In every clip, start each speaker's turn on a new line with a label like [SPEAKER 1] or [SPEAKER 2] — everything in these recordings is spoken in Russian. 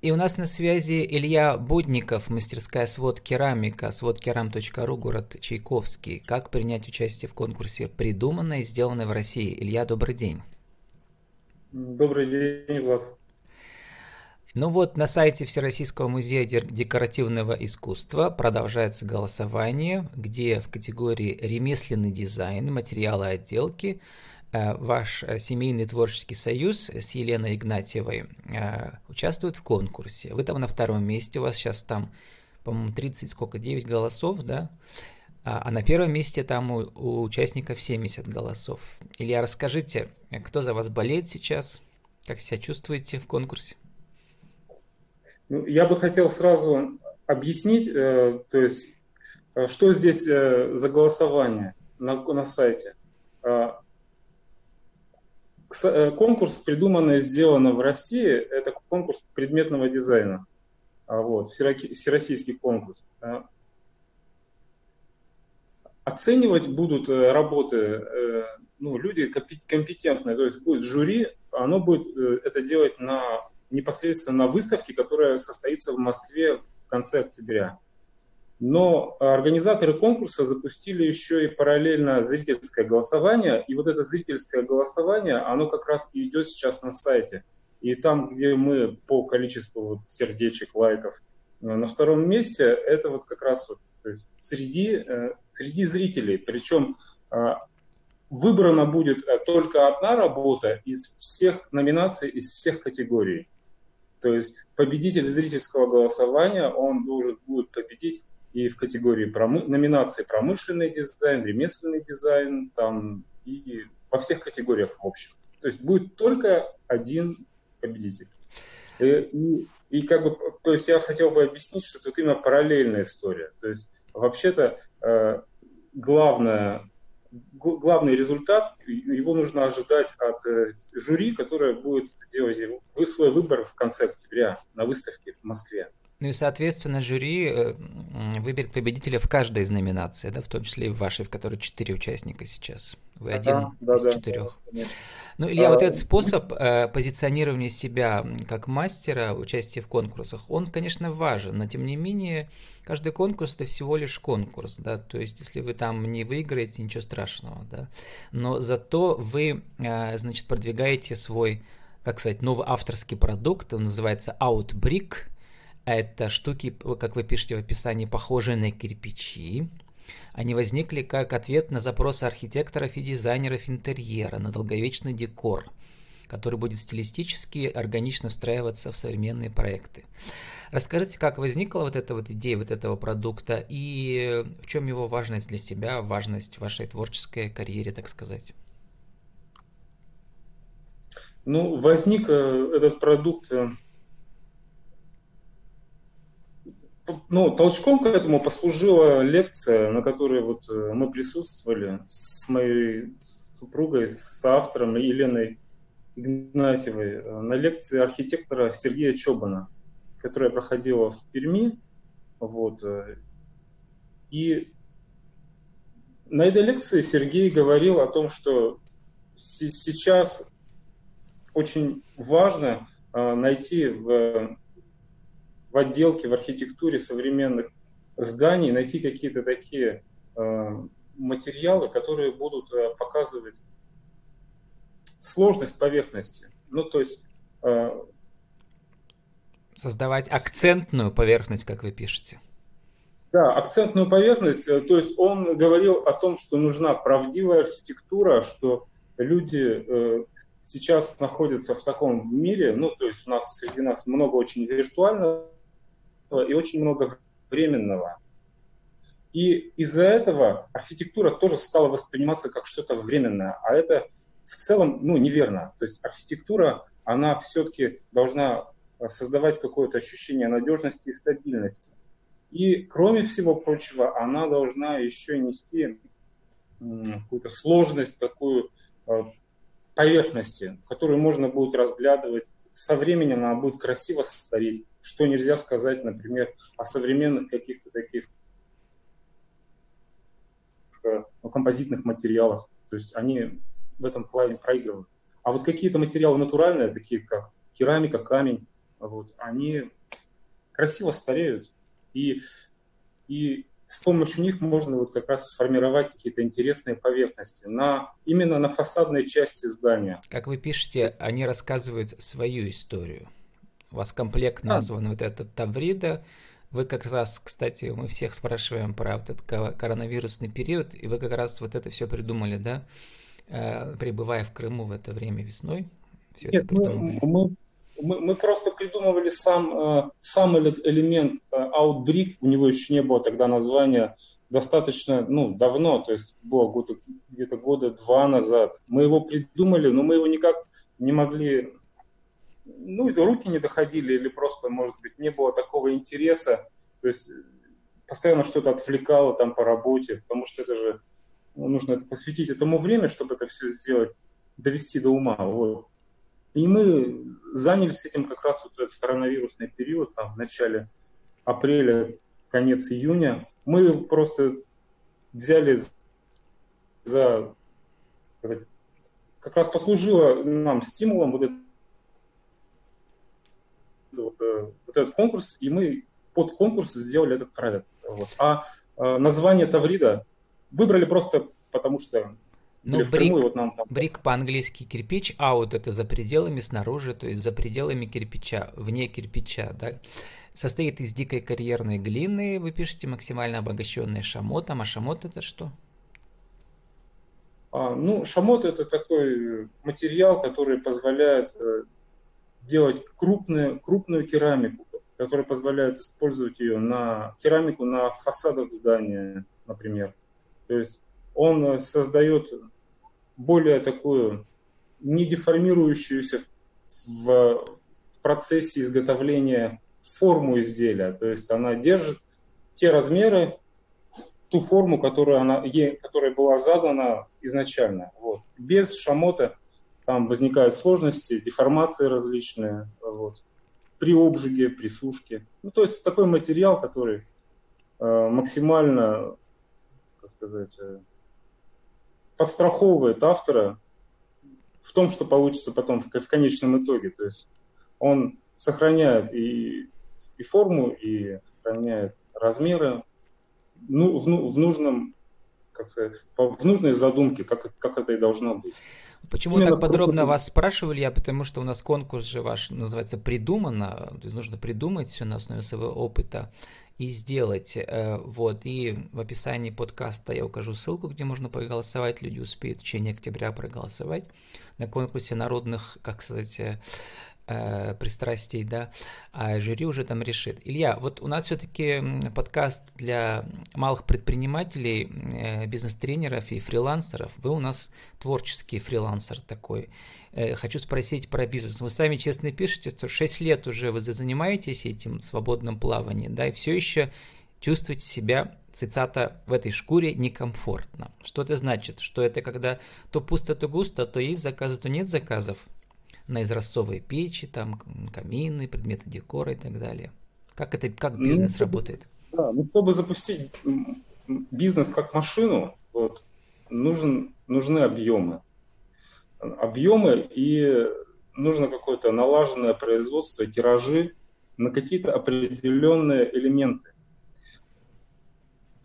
[SPEAKER 1] И у нас на связи Илья Будников, мастерская свод керамика, сводкерам.ру, город Чайковский. Как принять участие в конкурсе «Придуманное и сделанное в России»? Илья, добрый день.
[SPEAKER 2] Добрый день, Влад.
[SPEAKER 1] Ну вот, на сайте Всероссийского музея декоративного искусства продолжается голосование, где в категории «Ремесленный дизайн», «Материалы отделки» ваш э, семейный творческий союз с Еленой Игнатьевой э, участвует в конкурсе. Вы там на втором месте, у вас сейчас там, по-моему, 30, сколько, 9 голосов, да? А, а на первом месте там у, у участников 70 голосов. Илья, расскажите, кто за вас болеет сейчас? Как себя чувствуете в конкурсе?
[SPEAKER 2] Ну, я бы хотел сразу объяснить, э, то есть, что здесь э, за голосование на, на сайте. Э, конкурс, придуманный и сделано в России, это конкурс предметного дизайна. А, вот, всероссийский конкурс. А, оценивать будут э, работы э, ну, люди компетентные, то есть будет жюри, оно будет это делать на, непосредственно на выставке, которая состоится в Москве в конце октября. Но организаторы конкурса запустили еще и параллельно зрительское голосование. И вот это зрительское голосование, оно как раз и идет сейчас на сайте. И там, где мы по количеству вот сердечек, лайков э, на втором месте, это вот как раз вот, то есть среди, э, среди зрителей. Причем э, выбрана будет только одна работа из всех номинаций, из всех категорий. То есть победитель зрительского голосования, он должен будет победить и в категории промы... номинации промышленный дизайн, ремесленный дизайн, там и во всех категориях в общем. То есть будет только один победитель. Э, и, и как бы, то есть я хотел бы объяснить, что это именно параллельная история. То есть вообще-то э, главное, главный результат, его нужно ожидать от э, жюри, которое будет делать свой выбор в конце октября на выставке в Москве.
[SPEAKER 1] Ну и, соответственно, жюри э, выберет победителя в каждой из номинаций, да, в том числе и в вашей, в которой четыре участника сейчас. Вы один да, из да, четырех. Да, ну, Илья, а, вот этот способ э, позиционирования себя как мастера, участия в конкурсах, он, конечно, важен, но тем не менее, каждый конкурс это всего лишь конкурс, да, то есть, если вы там не выиграете, ничего страшного, да, но зато вы, э, значит, продвигаете свой, как сказать, новый авторский продукт, он называется Outbrick, это штуки, как вы пишете в описании, похожие на кирпичи. Они возникли как ответ на запросы архитекторов и дизайнеров интерьера на долговечный декор, который будет стилистически органично встраиваться в современные проекты. Расскажите, как возникла вот эта вот идея вот этого продукта и в чем его важность для себя, важность в вашей творческой карьере, так сказать?
[SPEAKER 2] Ну, возник э, этот продукт э, ну, толчком к этому послужила лекция, на которой вот э, мы присутствовали с моей супругой, с автором Еленой Игнатьевой, э, на лекции архитектора Сергея Чобана, которая проходила в Перми. Вот. Э. И на этой лекции Сергей говорил о том, что сейчас очень важно найти в в отделке, в архитектуре современных зданий найти какие-то такие э, материалы, которые будут э, показывать сложность поверхности. Ну, то есть... Э,
[SPEAKER 1] Создавать акцентную поверхность, как вы пишете.
[SPEAKER 2] Да, акцентную поверхность. То есть он говорил о том, что нужна правдивая архитектура, что люди сейчас находятся в таком в мире, ну, то есть у нас среди нас много очень виртуального и очень много временного. И из-за этого архитектура тоже стала восприниматься как что-то временное, а это в целом ну, неверно. То есть архитектура, она все-таки должна создавать какое-то ощущение надежности и стабильности. И, кроме всего прочего, она должна еще нести какую-то сложность, такую э, поверхности, которую можно будет разглядывать. Со временем она будет красиво стареть что нельзя сказать, например, о современных каких-то таких ну, композитных материалах. То есть они в этом плане проигрывают. А вот какие-то материалы натуральные, такие как керамика, камень, вот, они красиво стареют. И, и с помощью них можно вот как раз сформировать какие-то интересные поверхности на, именно на фасадной части здания.
[SPEAKER 1] Как вы пишете, они рассказывают свою историю. У вас комплект назван да. вот этот Таврида. Вы как раз, кстати, мы всех спрашиваем про вот этот коронавирусный период, и вы как раз вот это все придумали, да? Э, пребывая в Крыму в это время весной,
[SPEAKER 2] все Нет, это придумали. Мы, мы мы, мы просто придумывали сам, э, сам элемент э, Outbreak, у него еще не было тогда названия, достаточно ну, давно, то есть было года, где-то года два назад. Мы его придумали, но мы его никак не могли, ну, руки не доходили или просто, может быть, не было такого интереса, то есть постоянно что-то отвлекало там по работе, потому что это же, ну, нужно посвятить этому время, чтобы это все сделать, довести до ума. Вот. И мы занялись этим как раз вот в коронавирусный период, там, в начале апреля, конец июня. Мы просто взяли за... Как раз послужило нам стимулом вот, это, вот, э, вот этот конкурс, и мы под конкурс сделали этот проект. Вот. А э, название Таврида выбрали просто потому, что
[SPEAKER 1] ну, брик, вот нам там... брик по-английски кирпич, аут это за пределами, снаружи, то есть за пределами кирпича, вне кирпича, да. Состоит из дикой карьерной глины, вы пишете максимально обогащенный шамотом, а шамот это что?
[SPEAKER 2] А, ну, шамот это такой материал, который позволяет э, делать крупную, крупную керамику, который позволяет использовать ее на керамику на фасадах здания, например. То есть он э, создает более такую не деформирующуюся в процессе изготовления форму изделия. То есть она держит те размеры, ту форму, которую она, которая была задана изначально. Вот. Без шамота там возникают сложности, деформации различные вот, при обжиге, при сушке. Ну, то есть такой материал, который э, максимально, как сказать, э, подстраховывает автора в том, что получится потом в, в конечном итоге. То есть он сохраняет и, и форму, и сохраняет размеры ну, в, в нужном как сказать, в нужной задумке, как, как это и должно быть.
[SPEAKER 1] Почему Именно так подробно вас спрашивали я, потому что у нас конкурс же ваш называется «Придумано», то есть нужно придумать все на основе своего опыта и сделать. Э, вот. И в описании подкаста я укажу ссылку, где можно проголосовать. Люди успеют в течение октября проголосовать на конкурсе народных, как сказать, э, э, пристрастий, да, а жюри уже там решит. Илья, вот у нас все-таки подкаст для малых предпринимателей, э, бизнес-тренеров и фрилансеров. Вы у нас творческий фрилансер такой. Э, хочу спросить про бизнес. Вы сами честно пишете, что 6 лет уже вы занимаетесь этим свободным плаванием, да, и все еще чувствуете себя, цитата, в этой шкуре некомфортно. Что это значит? Что это когда то пусто, то густо, то есть заказы, то нет заказов? На изразцовые печи, там камины, предметы декора и так далее. Как это, как ну, бизнес ну, работает?
[SPEAKER 2] Да, ну, чтобы запустить бизнес как машину, вот, нужен, нужны объемы. Объемы и нужно какое-то налаженное производство, тиражи на какие-то определенные элементы.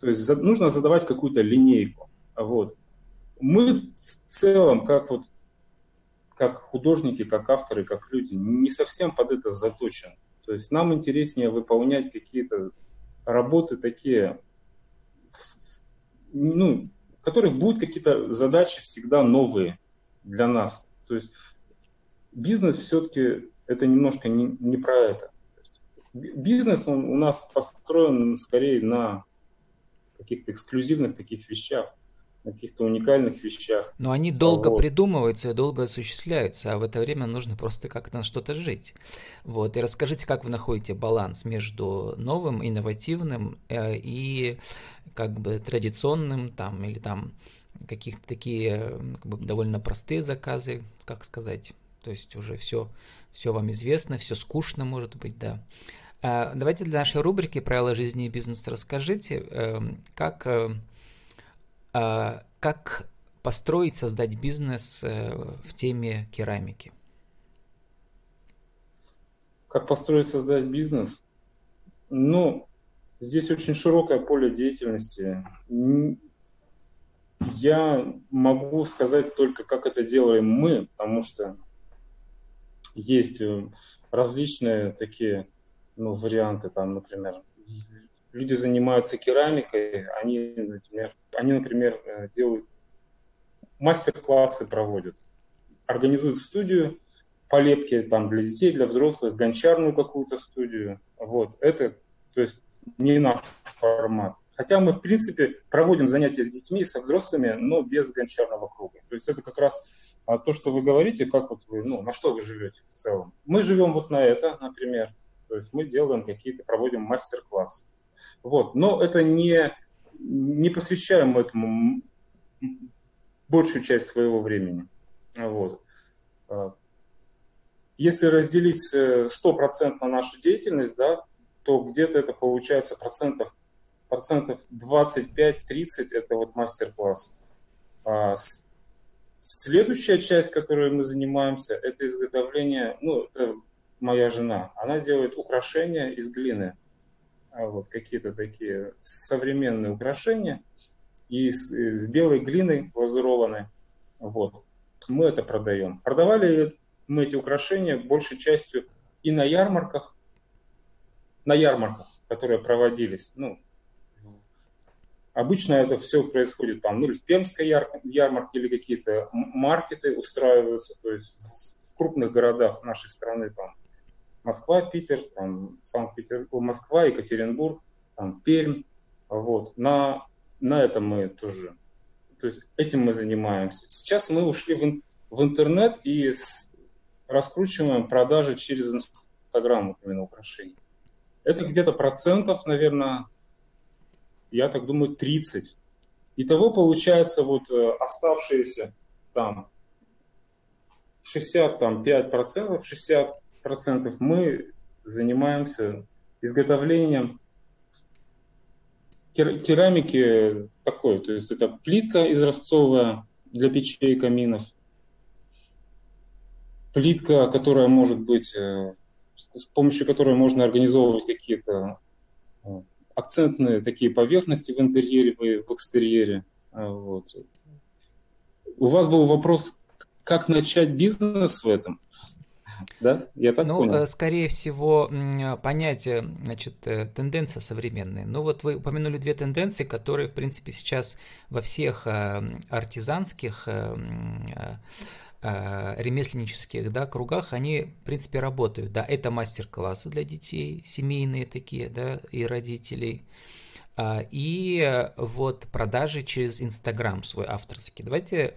[SPEAKER 2] То есть за, нужно задавать какую-то линейку. Вот. Мы в целом, как вот как художники, как авторы, как люди, не совсем под это заточен. То есть нам интереснее выполнять какие-то работы такие, ну, в которых будут какие-то задачи всегда новые для нас. То есть бизнес все-таки это немножко не, не про это. Бизнес он у нас построен скорее на каких-то эксклюзивных таких вещах на каких-то уникальных вещах.
[SPEAKER 1] Но они долго вот. придумываются и долго осуществляются, а в это время нужно просто как-то на что-то жить. Вот. И расскажите, как вы находите баланс между новым, инновативным э, и как бы традиционным там или там каких-то такие как бы, довольно простые заказы, как сказать, то есть уже все, все вам известно, все скучно может быть, да. А, давайте для нашей рубрики «Правила жизни и бизнеса» расскажите, эм, как э, как построить, создать бизнес э, в теме керамики?
[SPEAKER 2] Как построить, создать бизнес? Ну, здесь очень широкое поле деятельности. Я могу сказать только, как это делаем мы, потому что есть э, различные такие ну, варианты, там, например, люди занимаются керамикой, они, например, они, например э, делают мастер-классы проводят, организуют студию по лепке там, для детей, для взрослых, гончарную какую-то студию. Вот, это, то есть, не наш формат. Хотя мы, в принципе, проводим занятия с детьми, со взрослыми, но без гончарного круга. То есть это как раз а, то, что вы говорите, как вот вы, ну, на что вы живете в целом. Мы живем вот на это, например. То есть мы делаем какие-то, проводим мастер-классы. Вот. Но это не, не посвящаем этому большую часть своего времени. Вот. А, если разделить 100% э, на нашу деятельность, да, то где-то это получается процентов процентов 25-30 это вот мастер-класс. А следующая часть, которой мы занимаемся, это изготовление, ну, это моя жена. Она делает украшения из глины. А вот какие-то такие современные украшения и с, с белой глиной глазурованной. Вот. Мы это продаем. Продавали мы эти украшения большей частью и на ярмарках, на ярмарках, которые проводились, ну, Обычно это все происходит там, ну, в Пермской ярмарке или какие-то маркеты устраиваются, то есть в крупных городах нашей страны, там, Москва, Питер, там, Санкт-Петербург, Москва, Екатеринбург, там, Пермь, вот, на, на этом мы тоже, то есть этим мы занимаемся. Сейчас мы ушли в, в интернет и с, раскручиваем продажи через Инстаграм именно украшений. Это где-то процентов, наверное, я так думаю, 30. Итого получается вот э, оставшиеся там 65 процентов, 60 процентов мы занимаемся изготовлением керамики такой, то есть это плитка изразцовая для печей и каминов, плитка, которая может быть, э, с помощью которой можно организовывать какие-то э, акцентные такие поверхности в интерьере, в экстерьере. А, вот. У вас был вопрос, как начать бизнес в этом?
[SPEAKER 1] Да, я так ну, понял. Э, скорее всего, понятие, значит, э, тенденция современная. Ну, вот вы упомянули две тенденции, которые, в принципе, сейчас во всех э, артизанских ремесленнических да, кругах, они, в принципе, работают. Да, это мастер-классы для детей, семейные такие, да, и родителей. А, и вот продажи через Инстаграм свой авторский. Давайте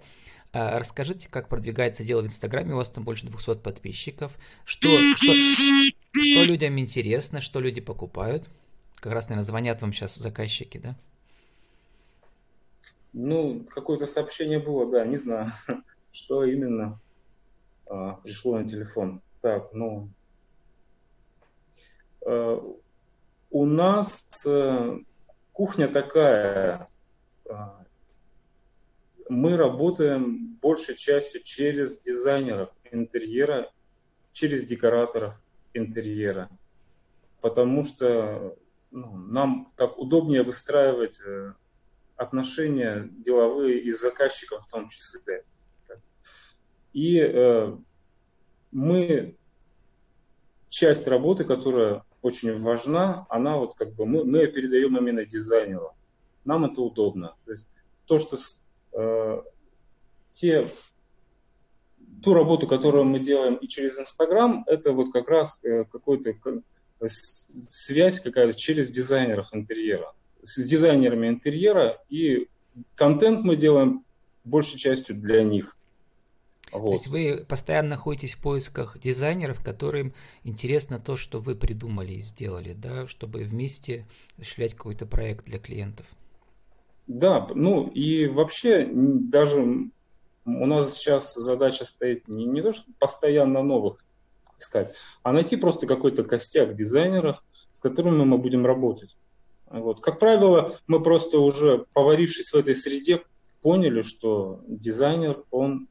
[SPEAKER 1] расскажите, как продвигается дело в Инстаграме, у вас там больше 200 подписчиков. Что, что, что людям интересно, что люди покупают? Как раз, наверное, звонят вам сейчас заказчики, да?
[SPEAKER 2] Ну, какое-то сообщение было, да, не знаю что именно а, пришло на телефон. Так, ну, а, у нас а, кухня такая, а, мы работаем большей частью через дизайнеров интерьера, через декораторов интерьера, потому что ну, нам так удобнее выстраивать э, отношения деловые и с заказчиком в том числе. И э, мы часть работы, которая очень важна, она вот как бы мы, мы передаем именно дизайнеру. Нам это удобно. То есть то, что те, ту работу, которую мы делаем и через Инстаграм, это вот как раз э, какой-то связь какая-то через дизайнеров интерьера. С дизайнерами интерьера и контент мы делаем большей частью для них.
[SPEAKER 1] Вот. То есть вы постоянно находитесь в поисках дизайнеров, которым интересно то, что вы придумали и сделали, да, чтобы вместе осуществлять какой-то проект для клиентов.
[SPEAKER 2] Да, ну и вообще даже у нас сейчас задача стоит не, не то, что постоянно новых искать, а найти просто какой-то костяк дизайнеров, с которыми мы будем работать. Вот. Как правило, мы просто уже поварившись в этой среде, поняли, что дизайнер, он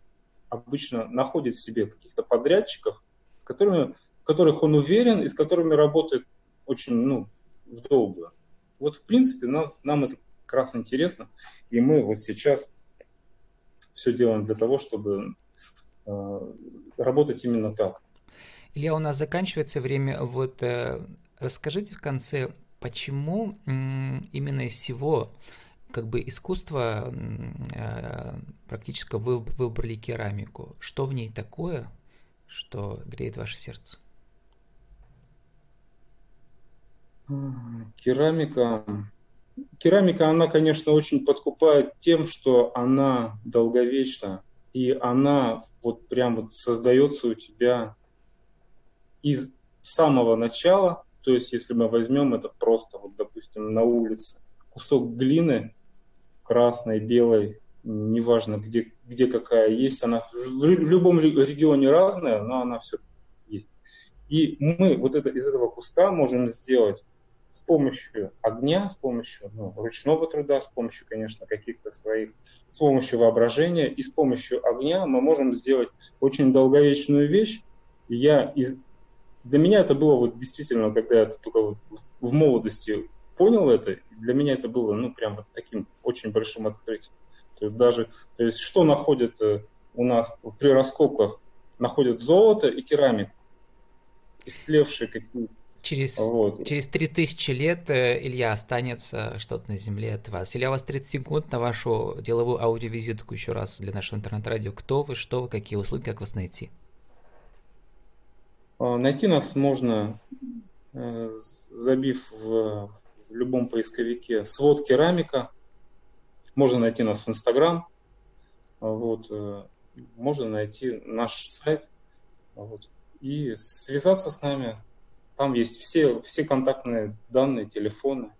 [SPEAKER 2] обычно находит в себе каких-то подрядчиков, с которыми, которых он уверен и с которыми работает очень ну, в долгую. Вот, в принципе, нам, нам это как раз интересно. И мы вот сейчас все делаем для того, чтобы э, работать именно так.
[SPEAKER 1] Илья, у нас заканчивается время. Вот э, расскажите в конце, почему м, именно из всего как бы искусства э, практически вы выбрали керамику. Что в ней такое, что греет ваше сердце?
[SPEAKER 2] Керамика. Керамика, она, конечно, очень подкупает тем, что она долговечна. И она вот прям вот создается у тебя из самого начала. То есть, если мы возьмем это просто, вот, допустим, на улице, кусок глины красной, белой, неважно где, где какая есть, она в, любом регионе разная, но она все есть. И мы вот это, из этого куска можем сделать с помощью огня, с помощью ну, ручного труда, с помощью, конечно, каких-то своих, с помощью воображения и с помощью огня мы можем сделать очень долговечную вещь. И я из... Для меня это было вот действительно, когда я только вот в молодости понял это, для меня это было, ну, прям вот таким очень большим открытием. То есть даже, то есть что находят э, у нас при раскопках? Находят золото и керамику, истлевшие какие-то
[SPEAKER 1] Через, вот. через 3000 лет, э, Илья, останется что-то на земле от вас. Илья, у вас 30 секунд на вашу деловую аудиовизитку еще раз для нашего интернет-радио. Кто вы, что вы, какие услуги, как вас найти?
[SPEAKER 2] А, найти нас можно, э, забив в любом поисковике «Свод керамика». Можно найти нас в Инстаграм. Вот. Э, можно найти наш сайт. Вот. И связаться с нами там есть все, все контактные данные, телефоны,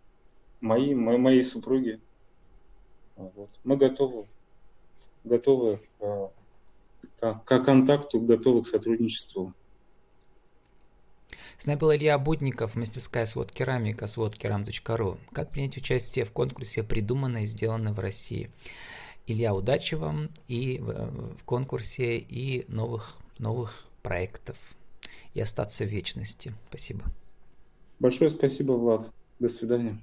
[SPEAKER 2] мои, мои, моей супруги. Вот. Мы готовы, готовы к, к, к контакту, готовы к сотрудничеству.
[SPEAKER 1] С нами был Илья Будников, мастерская свод керамика, сводкерам.ру. Как принять участие в конкурсе «Придуманное и сделано в России». Илья, удачи вам и в, в конкурсе, и новых, новых проектов и остаться в вечности. Спасибо.
[SPEAKER 2] Большое спасибо, Влад. До свидания.